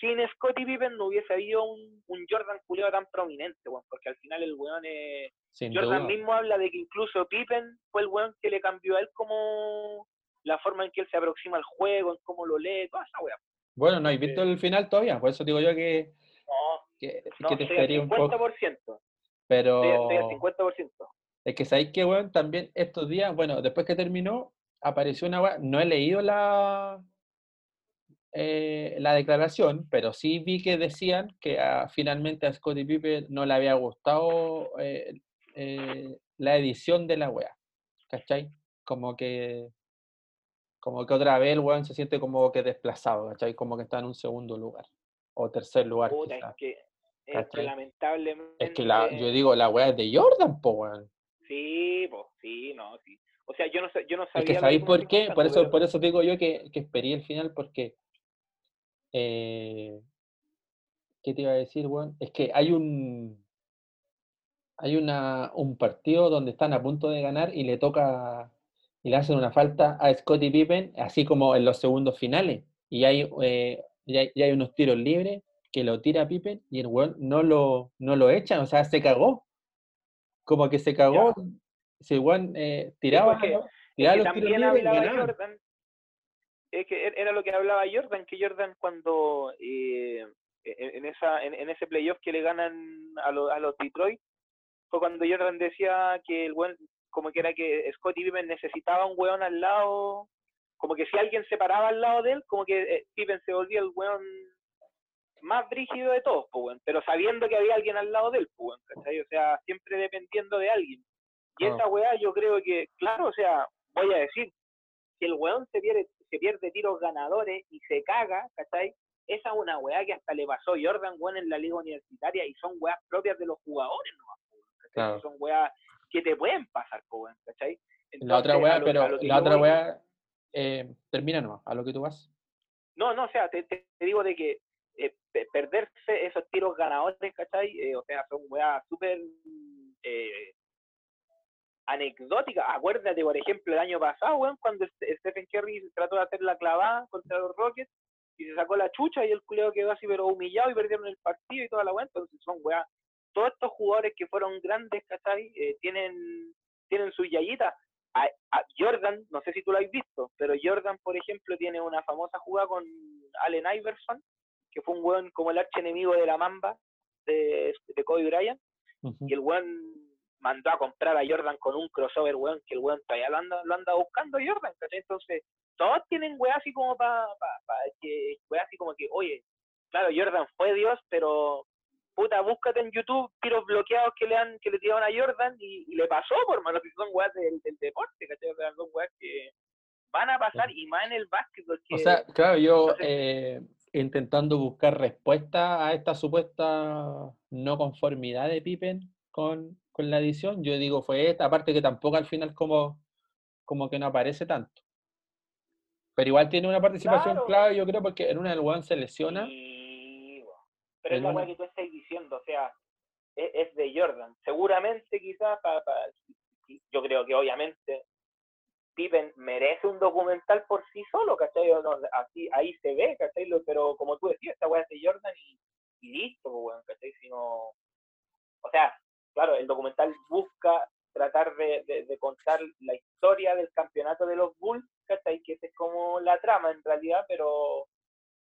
sin Scottie Pippen no hubiese habido un, un Jordan culiado tan prominente, weón, porque al final el weón es... Sin Jordan duda. mismo habla de que incluso Pippen fue el weón que le cambió a él como la forma en que él se aproxima al juego, en cómo lo lee, toda esa weá. Bueno, no he visto el final todavía, por eso digo yo que, No, que, no, que te estoy al un poco. 50%, estoy, Pero estoy al 50%. es que sabéis que, weón, también estos días, bueno, después que terminó, apareció una weá, no he leído la, eh, la declaración, pero sí vi que decían que a- finalmente a Scottie Pippen no le había gustado eh, eh, la edición de la wea, ¿cachai? Como que, como que otra vez el weón se siente como que desplazado, ¿cachai? Como que está en un segundo lugar, o tercer lugar Puta, es que, es que lamentablemente... Es que la, yo digo, la wea es de Jordan, po, weón. Sí, pues, sí, no, sí. O sea, yo no, sé- yo no Es sabía... que lo sabéis por que qué, por eso, pero- por eso digo yo que, que esperé el final, porque eh, ¿qué te iba a decir, weón? Es que hay un hay una, un partido donde están a punto de ganar y le toca y le hacen una falta a Scottie Pippen, así como en los segundos finales. Y hay, eh, y hay, y hay unos tiros libres que lo tira Pippen y el weón no lo, no lo echan, o sea, se cagó. Como que se cagó. Si el weón eh, tiraba, porque- ¿no? Es tiraba que los tiros también libres, hablaba ganaban. Jordan, es que er- era lo que hablaba Jordan, que Jordan cuando eh, en, en esa en, en ese playoff que le ganan a, los a los Detroit, fue cuando Jordan decía que el buen como que era que Scottie Pippen necesitaba un weón al lado, como que si alguien se paraba al lado de él, como que eh, Pippen se volvía el weón más brígido de todos, pues, pero sabiendo que había alguien al lado de él, pues, ¿cachai? O sea, siempre dependiendo de alguien. Y Ah. esa weá yo creo que, claro, o sea, voy a decir, si el weón se pierde, se pierde tiros ganadores y se caga, ¿cachai? Esa es una weá que hasta le pasó Jordan, weón, en la liga universitaria y son weas propias de los jugadores, ¿no? Claro. Son weas que te pueden pasar, weón, ¿cachai? La otra weá, pero la otra weá, eh, termina no, a lo que tú vas. No, no, o sea, te- te digo de que eh, pe- perderse esos tiros ganadores, ¿cachai? Eh, o sea, son weas súper eh, anecdóticas. Acuérdate, por ejemplo, el año pasado, weón, cuando Ste- Stephen Curry trató de hacer la clavada contra los Rockets y se sacó la chucha y el culeo quedó así pero humillado y perdieron el partido y toda la weá. Entonces son weas. Todos estos jugadores que fueron grandes, ¿cachai? Eh, tienen, tienen sus yayitas. Jordan, no sé si tú lo has visto, pero Jordan, por ejemplo, tiene una famosa jugada con Allen Iverson, que fue un weón como el archienemigo de la Mamba de, de Kobe Bryant, y el weón mandó a comprar a Jordan con un crossover, weón, que el weón todavía lo anda, lo anda buscando Jordan, ¿cachai? Entonces, todos tienen weá así como para, pa, pa- que, weá así como que, oye, claro, Jordan fue Dios, pero puta, búscate en YouTube tiros bloqueados que le han, que le tiraron a Jordan y, y le pasó, por mano, que son weas del, del deporte, ¿cachai? O sea, son weas que van a pasar y más en el básquetbol que O sea, claro, yo no sé. eh, intentando buscar respuesta a esta supuesta no conformidad de Pippen con, con la edición, yo digo fue esta, aparte que tampoco al final como, como que no aparece tanto. Pero igual tiene una participación Claro. clave, yo creo, porque en una el weón se lesiona. Sí, pero es la una- que tú estás diciendo, o sea, es, es de Jordan. Seguramente, quizás, pa, pa- yo creo que obviamente Pippen merece un documental por sí solo, ¿cachai? No, así, ahí se ve, ¿cachai? Pero como tú decías, esta weá es de Jordan y, y listo, pues, weón, ¿cachai? Si no... O sea, claro, el documental busca tratar de, de- de contar la historia del campeonato de los Bulls, ¿cachai? Que esa es como la trama en realidad, pero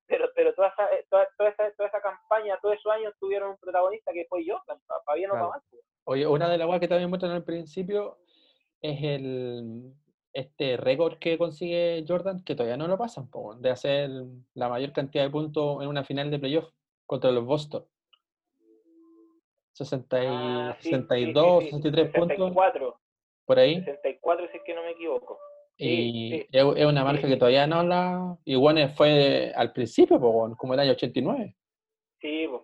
pero pero toda esa, eh, toda, toda esa, toda esa campaña, todos esos años tuvieron un protagonista que fue Jordan, para bien o para mal. pues. Oye, una de las weas que también muestran al principio es el este récord que consigue Jordan, que todavía no lo pasan, po, de hacer la mayor cantidad de puntos en una final de playoff contra los Boston. 60 y- Ah, sí, sí, 62, sí, sí, 63 puntos 64, por ahí. 64 si es que no me equivoco. Y es, una marca que todavía no la. Igual fue al principio, po, como el año 89. Sí, pues.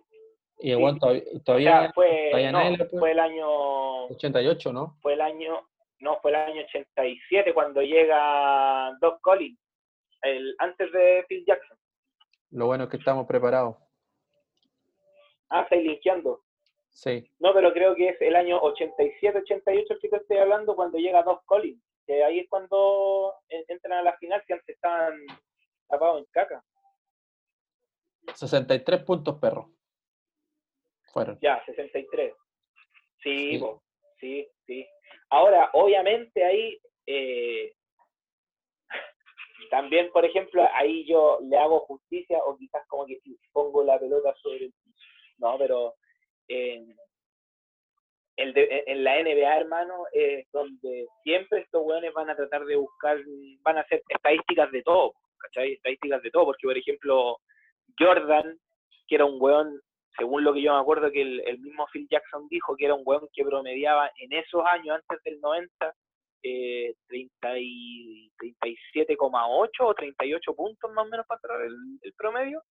Y igual todavía, O todavía sea, fue, todavía no, nadie fue el año 88, ¿no? fue el año no fue el año 87 cuando llega Doc Collins el antes de Phil Jackson Lo bueno es que estamos preparados. ah estáis linkeando Sí. no pero creo que es el año 87 88 el que te estoy hablando cuando llega Doc Collins que ahí es cuando en- entran a la final que antes estaban tapados en caca 63 puntos, perro. Fueron. ya 63 sí Sí. po, sí sí ahora obviamente ahí eh, también por ejemplo ahí yo le hago justicia o quizás como que pongo la pelota sobre el piso no pero en, el de- en la NBA hermano es donde siempre estos weones van a tratar de buscar van a hacer estadísticas de todo ¿cachai? estadísticas de todo porque por ejemplo Jordan que era un weón según lo que yo me acuerdo que el, el mismo Phil Jackson dijo que era un weón que promediaba en esos años antes del 90 eh, 30 y 37,8 o 38 puntos más o menos para el, el promedio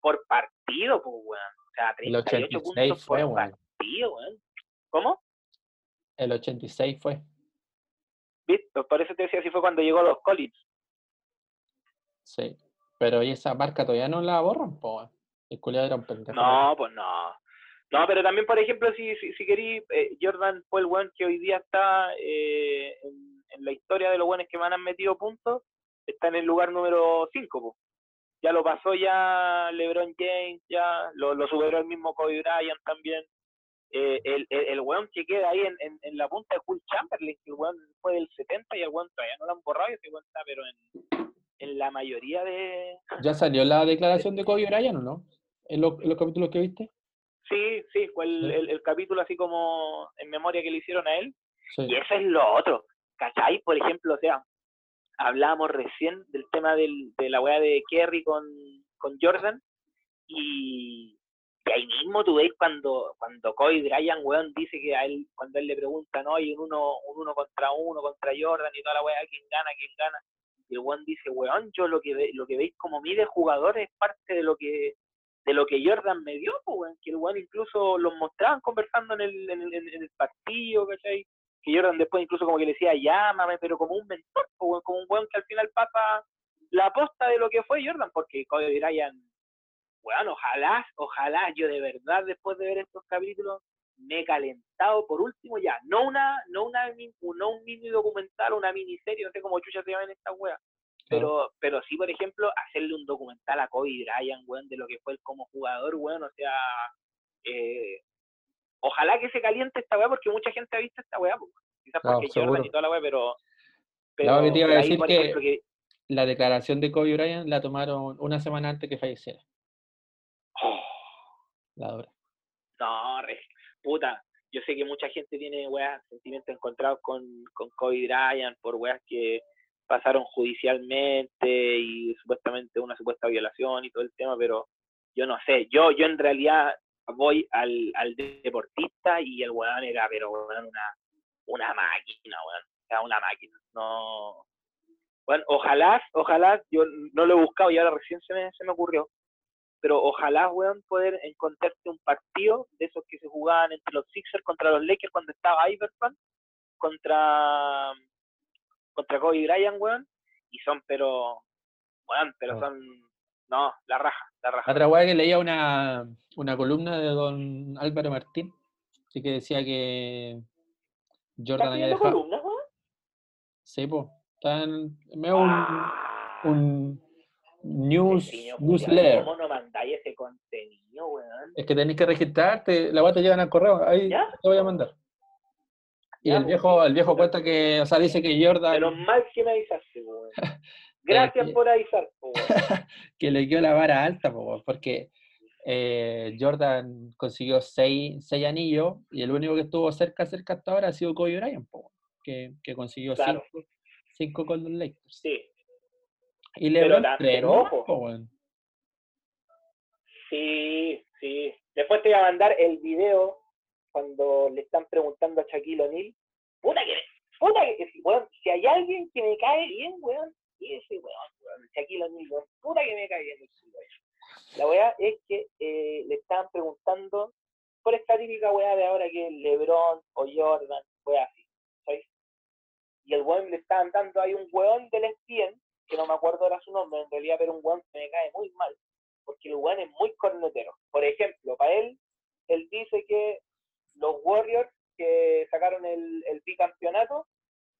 por partido, pues weón. O sea, El 38 86 puntos fue, por weón. partido, weón. ¿Cómo? El 86 fue. ¿Viste? Por eso te decía, así fue cuando llegó los Collins. Sí. Pero ¿y esa marca todavía no la borran, po? weón? El culiado era un pendejo. No, pues no. No, pero también, por ejemplo, si, si, si querí, eh, Jordan fue el weón que hoy día está eh, en, en la historia de los buenos que más han metido puntos, está en el lugar número 5. Ya lo pasó ya LeBron James, ya lo, lo superó el mismo Kobe Bryant también. Eh, el, el, el weón que queda ahí en, en, en la punta de Will Chamberlain, que el weón fue del 70 y el weón todavía no lo han borrado y ese weón está, pero en, en la mayoría de, ¿Ya salió la (laughs) declaración de Kobe Bryant o no? ¿En, lo- en los capítulos que viste? Sí, sí, fue el, Sí. el, el capítulo así como en memoria que le hicieron a él. Sí. Y eso es lo otro, ¿cachai? Por ejemplo, o sea, hablábamos recién del tema del, de la weá de Kerry con, con Jordan y, y ahí mismo tú ves cuando, cuando Kobe Bryant, weón, dice que a él, cuando él le preguntan, oye, un uno, un uno contra uno, contra Jordan y toda la weá, ¿quién gana, quién gana? Y el weón dice, weón, yo lo que, ve- lo que veis como mide jugadores es parte de lo que de lo que Jordan me dio, que el weón incluso los mostraban conversando en el, en el, en el partido, ¿cachai? Que Jordan después incluso como que le decía, llámame, pero como un mentor, pues, weón, como un weón que al final pasa la posta de lo que fue Jordan, porque Kobe Bryant, weón, ojalá, ojalá yo de verdad después de ver estos capítulos me he calentado por último ya, no una, no una, no un mini documental, una miniserie, no sé cómo chucha se llaman estas weas, pero, pero sí, por ejemplo, hacerle un documental a Kobe Bryant, weón, de lo que fue él como jugador, weón, o sea, eh, ojalá que se caliente esta weá, porque mucha gente ha visto esta weá, pues, quizás Claro, porque Jordan y toda la weá, pero, Claro, que te iba a pero ahí, por que- ejemplo, que, La declaración de Kobe Bryant la tomaron una semana antes que falleciera. oh, La dura. no, re- puta, yo sé que mucha gente tiene weas, sentimientos encontrados con, con Kobe Bryant por weas que pasaron judicialmente y supuestamente una supuesta violación y todo el tema, pero yo no sé, yo, yo en realidad voy al, al deportista y el weón era, pero weón, una, una máquina, weón, o sea, una máquina, no, bueno, ojalá, ojalá, yo no lo he buscado y ahora recién se me, se me ocurrió, pero ojalá, weón, poder encontrarte un partido de esos que se jugaban entre los Sixers contra los Lakers cuando estaba Iverson contra contra Kobe Bryant, weón, y son, pero, weón, pero son, no, la raja, la raja. Otra weá que leía una, una columna de don Álvaro Martín, sí que decía que Jordan ¿Estás había dejado. columnas, weón? Sí, po. Están, me un, Ah, un news, newsletter. ¿Cómo no mandáis ese contenido, weón? Es que tenés que registrarte, la guata te llevan al correo, ahí ¿Ya? te voy a mandar. Y el pues, viejo, el viejo cuenta que, o sea, dice que Jordan, Menos mal que me avisaste, weón. (laughs) Gracias que- por avisar, weón. (laughs) que le dio la vara alta, weón, porque eh, Jordan consiguió seis, seis anillos y el único que estuvo cerca, cerca hasta ahora ha sido Kobe Bryant, weón, que, que consiguió Claro. cinco, cinco con los Lakers. Sí, Y Pero LeBron tres pero weón. sí, sí. Después te voy a mandar el video cuando le están preguntando a Shaquille O'Neal. Puta que, puta que, si, weón, si hay alguien que me cae bien, weón, ese weón, weón, Shaquille O'Neal, weón, puta que me cae bien weón. La weá es que eh, le estaban preguntando por esta típica weá de ahora que es LeBron o Jordan, weá así, ¿sabes? Y el weón le estaban dando ahí un weón del ESPN, que no me acuerdo ahora su nombre, en realidad, pero un weón que me cae muy mal, porque el weón es muy cornetero. Por ejemplo, para él, él dice que los Warriors que sacaron el, el bicampeonato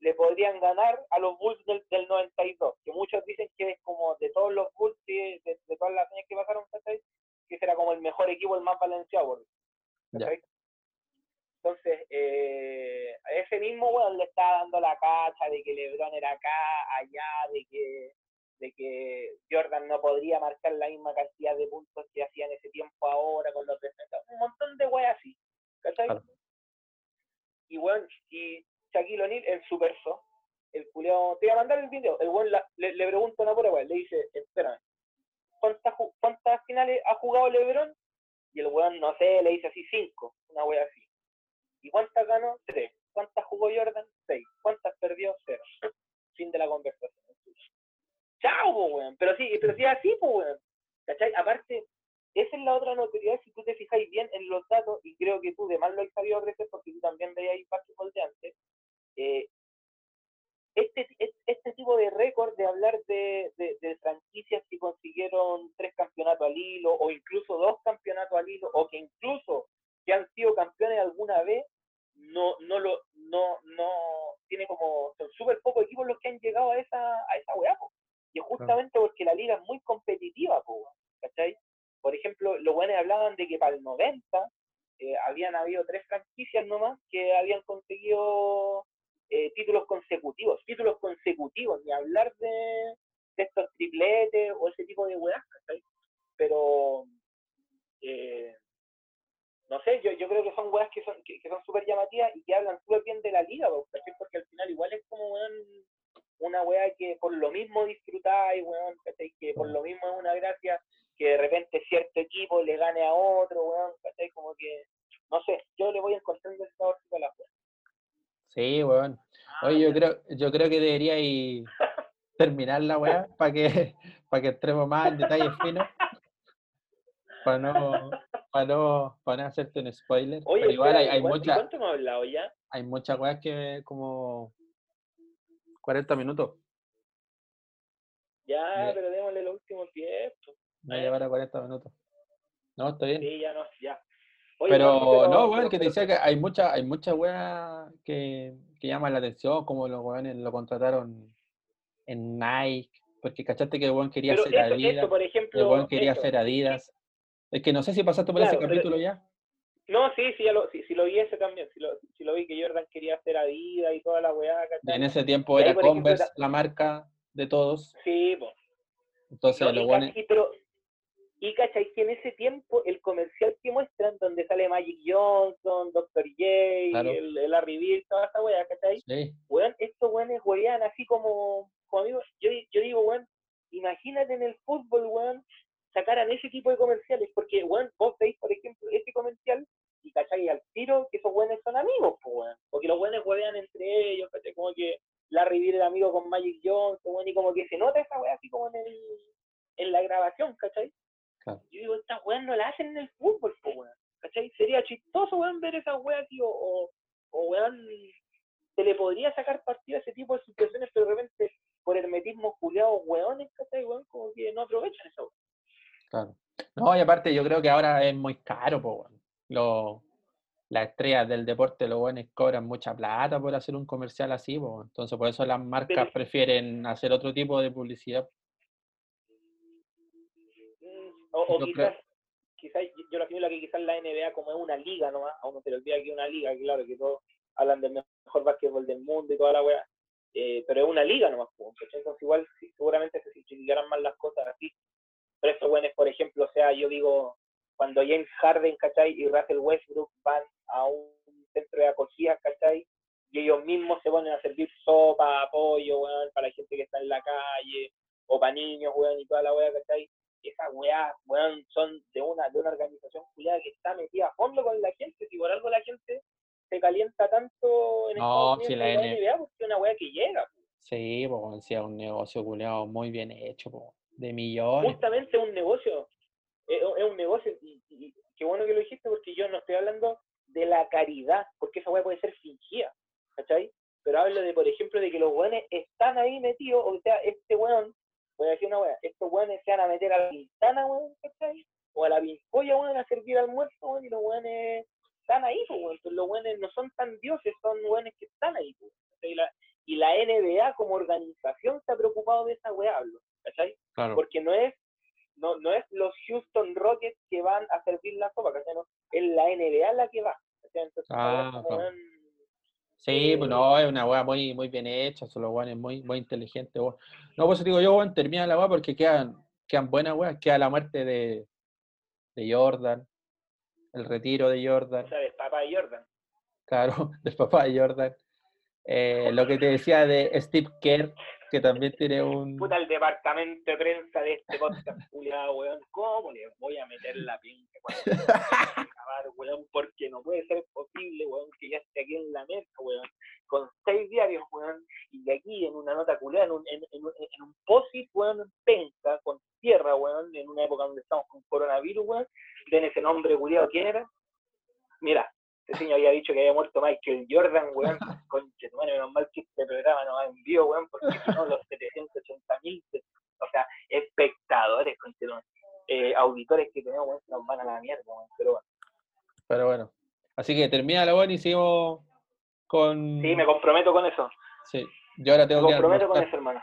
le podrían ganar a los Bulls del, del 92, que muchos dicen que es como de todos los Bulls, de, de todas las años que pasaron, ¿cachai? que ese era como el mejor equipo, el más balanceado. Entonces, eh, a ese mismo weón le estaba dando la cacha de que LeBron era acá, allá, de que, de que Jordan no podría marcar la misma cantidad de puntos que hacía en ese tiempo ahora con los defensas. Un montón de weas así. ¿Cachai? Claro. Y weón, y Shaquille O'Neal en su verso, el culiao, te voy a mandar el video, el weón le, le pregunta una pura weón, le dice, espérame, ¿cuántas, ¿cuántas finales ha jugado LeBron? Y el weón, no sé, le dice así cinco, una wea así. ¿Y cuántas ganó? Tres. ¿Cuántas jugó Jordan? Seis. ¿Cuántas perdió? Cero. Fin de la conversación. Chao, po, weón. Pero sí, pero sí es así, po, weón. ¿Cachai? Aparte, esa es la otra notoriedad, si tú te fijáis bien en los datos, y creo que tú de más lo has sabido crecer porque tú también veías básquetbol de antes, eh, este, este, tipo de récord de hablar de, de, de franquicias que consiguieron tres campeonatos al hilo, o incluso dos campeonatos al hilo, o que incluso que han sido campeones alguna vez, no, no lo, no, no, tiene como, son súper pocos equipos los que han llegado a esa, a esa weá, po. Y es justamente porque la liga es muy competitiva, po, ¿cachai? Por ejemplo, los buenos hablaban de que para el 90 eh, habían habido tres franquicias nomás que habían conseguido eh, títulos consecutivos, títulos consecutivos, ni hablar de, estos tripletes o ese tipo de weas. Pero, eh, no sé, yo, yo creo que son weas que son que, son súper llamativas y que hablan súper bien de la liga. Porque al final igual es como, una wea que por lo mismo disfrutáis, weón. Que por lo mismo es una gracia que de repente cierto equipo le gane a otro, weón, ¿cachai? Como que, no sé, yo le voy encontrando el sabor a la wea. Sí, weón. Oye, yo creo, yo creo que debería ir terminar la weá (laughs) para que, (laughs) para que entremos más en detalles finos. Para no, para no, para no hacerte un spoiler. Oye, Pero igual hay, espera, hay, ¿y cuánto- y mucha- ¿cuánto hemos hablado ya? hay muchas weas que como 40 minutos. Ya, Ya. pero démosle los últimos 10. Me va a llevar a 40 minutos. No, está bien. Sí, ya no, ya. Oye, Pero no, weón, que te decía que hay muchas, hay muchas weas que, que llaman la atención, como los weones lo contrataron en Nike, porque cachaste que el weón quería eso, Adidas, por el weón quería ser Adidas. Es que no sé si pasaste por ese pero- capítulo ya. No, sí, sí, ya lo, sí, sí lo vi ese también. Sí lo, sí lo vi que Jordan quería hacer Adidas y toda la weá, ¿cachai? En ese tiempo ahí, era ejemplo, Converse la marca de todos. Sí, pues. Entonces No, los weones- pero, y cachai que en ese tiempo el comercial que muestran, donde sale Magic Johnson, Dr. J, Claro. el, el Larry Bird, toda esa weá, ¿cachai? Sí, weón, estos weones weían así como, como amigos. Yo, yo digo, weón, imagínate en el fútbol, weón, sacaran ese tipo de comerciales, porque, weón, vos veis, por ejemplo, ese comercial y cachai al tiro que esos weones son amigos, pues, weón, porque los weones wean entre ellos, cachai, como que Larry Bird era amigo con Magic Johnson, weón, y como que se nota esa weá así como en, el, en la grabación, cachai. Claro. Yo digo, estas weas no la hacen en el fútbol, pues, weón, cachai, sería chistoso, weón, ver esas weas, tío, o, o weón, se le podría sacar partido a ese tipo de situaciones, pero de repente, por hermetismo culiados, weones, ¿cachai, weón? Como que no aprovechan esa weá. claro. No, y aparte yo creo que ahora es muy caro, po, weón. Lo- las estrellas del deporte, los buenos cobran mucha plata por hacer un comercial así, po. entonces por eso las marcas Pero- prefieren hacer otro tipo de publicidad. Mm, O, quizás, quizás yo lo asimilo que quizás la NBA como es una liga nomás, a uno se le olvida que es una liga, claro que todos hablan del mejor básquetbol del mundo y toda la weá, eh, pero es una liga nomás, entonces igual sí, seguramente se simplificarán más las cosas así. Pero estos buenos, por ejemplo, o sea, yo digo, cuando James Harden, ¿cachai? Y Russell Westbrook van a un centro de acogida, ¿cachai? Y ellos mismos se ponen a servir sopa, pollo, weón, para la gente que está en la calle, o para niños, weón, y toda la weá, ¿cachai? Esas weas, weón, son de una, de una organización cuidada que está metida a fondo con la gente, si por algo la gente se calienta tanto en No, Estados si la NBA, porque es una wea que llega. Sí, pues sí, es un negocio culeado muy bien hecho, po, de millones. Justamente es un negocio, es, es un negocio, y, y- qué bueno que lo dijiste, porque yo no estoy hablando de la caridad, porque esa wea puede ser fingida, ¿cachai? Pero hablo de, por ejemplo, de que los weones están ahí metidos, o sea, este weón, voy a decir una wea, estos weones se van a meter a la ventana, weón, ¿cachai? O a la pincoya, weón, a servir almuerzo, weón, y los weones están ahí, pues, weón. Entonces, los weones no son tan dioses, son weones que están ahí, pues. ¿cachai? Y la, y la NBA como organización se ha preocupado de esa weá, hablo, ¿cachai? Claro. Porque no es, no, no es los Houston Rockets que van a servir la sopa, ¿cachai? No, es la NBA la que va, ¿cachai? Entonces, weá Ah, claro. weón, Sí, pues no, es una weá muy, muy bien hecha, son los weones muy, muy inteligentes, weón. No, pues digo yo, weón, termina la weá porque quedan, quedan buenas weas, queda la muerte de, de Jordan, el retiro de Jordan, ¿sabes? Papá de Jordan. claro, (laughs) del papá de Jordan. (laughs) Eh, lo que te decía de Steve Kerr, que también tiene un... Puta, el departamento de prensa de este podcast, culiado, weón. ¿Cómo le voy a meter la pinche, weón? (laughs) Acabar, weón, porque no puede ser posible, weón, que ya esté aquí en la mesa, weón, con seis diarios, weón, y de aquí en una nota culiada, en un, en, en, un- en un posit, weón, en penca, con tierra, weón, en una época donde estamos con coronavirus, weón, den ese nombre culiado, ¿quién era? Mira, ese señor había dicho que había muerto Michael Jordan, weón, (laughs) conche, madre, menos mal que este programa nos envió, weón, porque si no, los 780 mil, o sea, espectadores, conche, eh, auditores que tenemos, weón, nos van a la mierda, weón, pero bueno. Pero bueno, así que termina la weá y seguimos con... Sí, me comprometo con eso, Sí, yo ahora me tengo que comprometo con eso, hermano.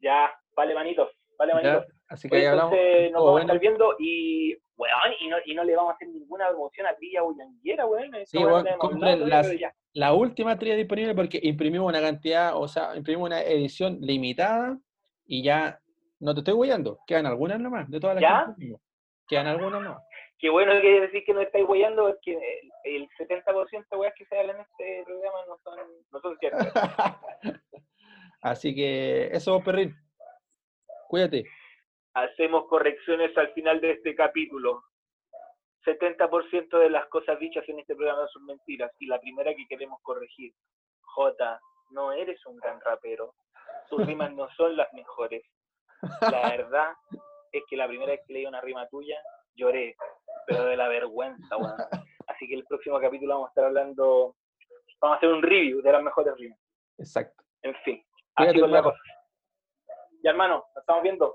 Ya, vale, manito, vale, ¿ya? Así que ahí Pues hablamos. entonces nos vamos a estar viendo y, weón, y no, y no le vamos a hacer ninguna promoción a Trilla Bullanguera, weón. Sí, weón, la compren las- última tría disponible porque imprimimos una cantidad, o sea, imprimimos una edición limitada y ya no te estoy guiando, quedan algunas nomás de todas las ¿Ya? que imprimimos. Quedan algunas nomás. Qué bueno que decir que no estáis guayando, porque el, el 70% de weas que se hablan en este programa no son, no son ciertas. (laughs) Así que eso, perrín. Cuídate. Hacemos correcciones al final de este capítulo. 70% de las cosas dichas en este programa son mentiras. Y la primera que queremos corregir. J, no eres un gran rapero. Tus rimas no son las mejores. La verdad es que la primera vez que leí una rima tuya, lloré. Pero de la vergüenza, weón. Así que el próximo capítulo vamos a estar hablando... Vamos a hacer un review de las mejores rimas. Exacto. En fin. Así con la cosa. Ya, hermano, nos estamos viendo.